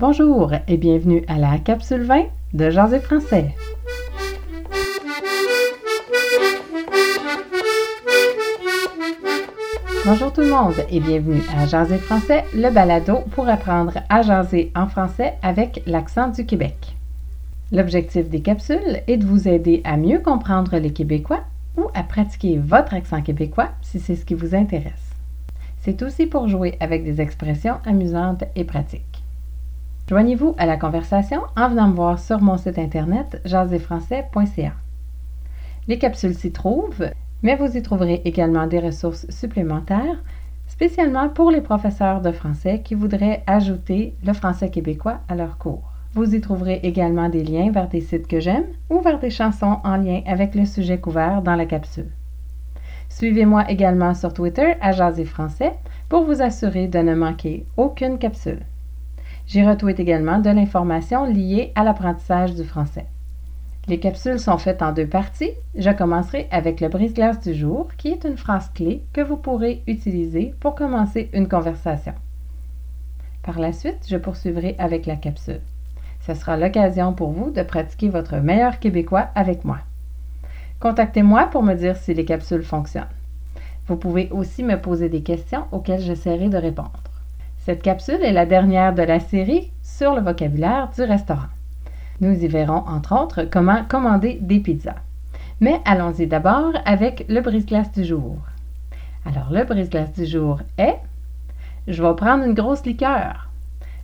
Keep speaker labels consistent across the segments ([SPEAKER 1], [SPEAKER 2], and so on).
[SPEAKER 1] Bonjour et bienvenue à la capsule 20 de Jaser français. Bonjour tout le monde et bienvenue à Jaser français, le balado pour apprendre à jaser en français avec l'accent du Québec. L'objectif des capsules est de vous aider à mieux comprendre les Québécois ou à pratiquer votre accent québécois si c'est ce qui vous intéresse. C'est aussi pour jouer avec des expressions amusantes et pratiques. Joignez-vous à la conversation en venant me voir sur mon site internet jaséfrançais.ca. Les capsules s'y trouvent, mais vous y trouverez également des ressources supplémentaires, spécialement pour les professeurs de français qui voudraient ajouter le français québécois à leur cours. Vous y trouverez également des liens vers des sites que j'aime ou vers des chansons en lien avec le sujet couvert dans la capsule. Suivez-moi également sur Twitter à Jaser Français pour vous assurer de ne manquer aucune capsule. J'y retweet également de l'information liée à l'apprentissage du français. Les capsules sont faites en deux parties. Je commencerai avec le brise-glace du jour, qui est une phrase clé que vous pourrez utiliser pour commencer une conversation. Par la suite, je poursuivrai avec la capsule. Ce sera l'occasion pour vous de pratiquer votre meilleur québécois avec moi. Contactez-moi pour me dire si les capsules fonctionnent. Vous pouvez aussi me poser des questions auxquelles j'essaierai de répondre. Cette capsule est la dernière de la série sur le vocabulaire du restaurant. Nous y verrons entre autres comment commander des pizzas. Mais allons-y d'abord avec le brise-glace du jour. Alors le brise-glace du jour est Je vais prendre une grosse liqueur.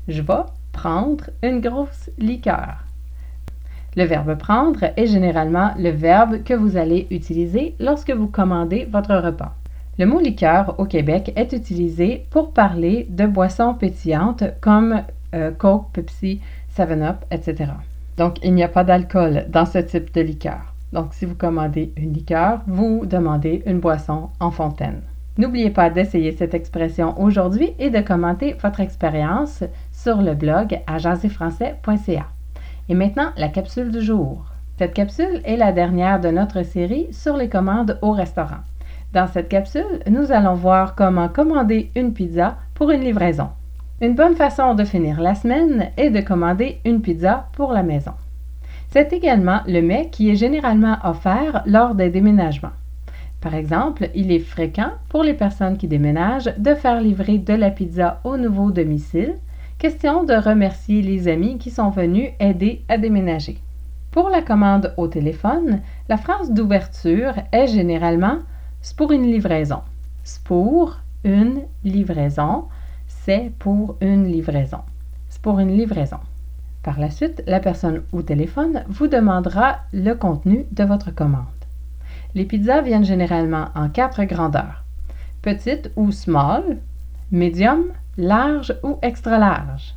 [SPEAKER 1] Je vais prendre une grosse liqueur. Le verbe prendre est généralement le verbe que vous allez utiliser lorsque vous commandez votre repas. Le mot liqueur au Québec est utilisé pour parler de boissons pétillantes comme euh, Coke, Pepsi, 7-Up, etc. Donc, il n'y a pas d'alcool dans ce type de liqueur. Donc, si vous commandez une liqueur, vous demandez une boisson en fontaine. N'oubliez pas d'essayer cette expression aujourd'hui et de commenter votre expérience sur le blog à jaséfrançais.ca. Et maintenant, la capsule du jour. Cette capsule est la dernière de notre série sur les commandes au restaurant. Dans cette capsule, nous allons voir comment commander une pizza pour une livraison. Une bonne façon de finir la semaine est de commander une pizza pour la maison. C'est également le mets qui est généralement offert lors des déménagements. Par exemple, il est fréquent pour les personnes qui déménagent de faire livrer de la pizza au nouveau domicile, question de remercier les amis qui sont venus aider à déménager. Pour la commande au téléphone, la phrase d'ouverture est généralement c'est pour une livraison. C'est pour une livraison. C'est pour une livraison. Par la suite, la personne au téléphone vous demandera le contenu de votre commande. Les pizzas viennent généralement en quatre grandeurs. Petite ou small, medium, large ou extra large.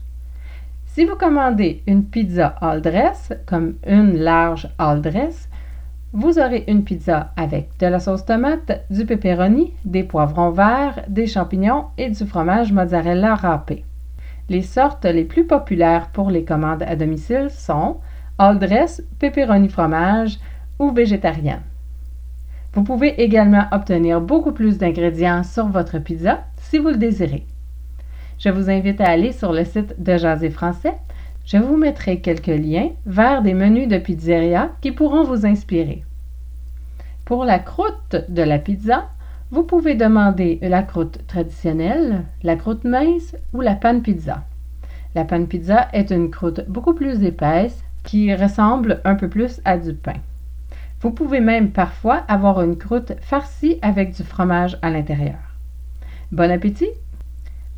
[SPEAKER 1] Si vous commandez une pizza all dress, comme une large all dress, vous aurez une pizza avec de la sauce tomate, du pepperoni, des poivrons verts, des champignons et du fromage mozzarella râpé. Les sortes les plus populaires pour les commandes à domicile sont all dress, pepperoni fromage ou végétarienne. Vous pouvez également obtenir beaucoup plus d'ingrédients sur votre pizza si vous le désirez. Je vous invite à aller sur le site de Jaser Français je vous mettrai quelques liens vers des menus de pizzeria qui pourront vous inspirer. Pour la croûte de la pizza, vous pouvez demander la croûte traditionnelle, la croûte mince ou la pan pizza. La pan pizza est une croûte beaucoup plus épaisse qui ressemble un peu plus à du pain. Vous pouvez même parfois avoir une croûte farcie avec du fromage à l'intérieur. Bon appétit!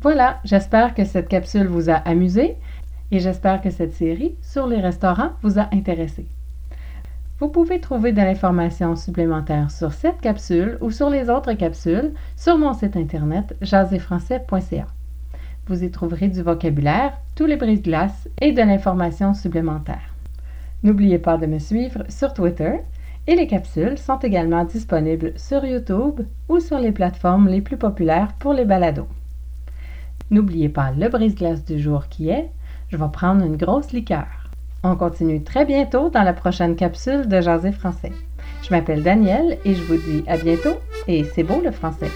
[SPEAKER 1] Voilà, j'espère que cette capsule vous a amusé et j'espère que cette série sur les restaurants vous a intéressé. Vous pouvez trouver de l'information supplémentaire sur cette capsule ou sur les autres capsules sur mon site internet jaséfrançais.ca. Vous y trouverez du vocabulaire, tous les brises-glaces et de l'information supplémentaire. N'oubliez pas de me suivre sur Twitter et les capsules sont également disponibles sur YouTube ou sur les plateformes les plus populaires pour les balados. N'oubliez pas le brise-glace du jour qui est je vais prendre une grosse liqueur. On continue très bientôt dans la prochaine capsule de Jaser français. Je m'appelle Danielle et je vous dis à bientôt et c'est beau le français.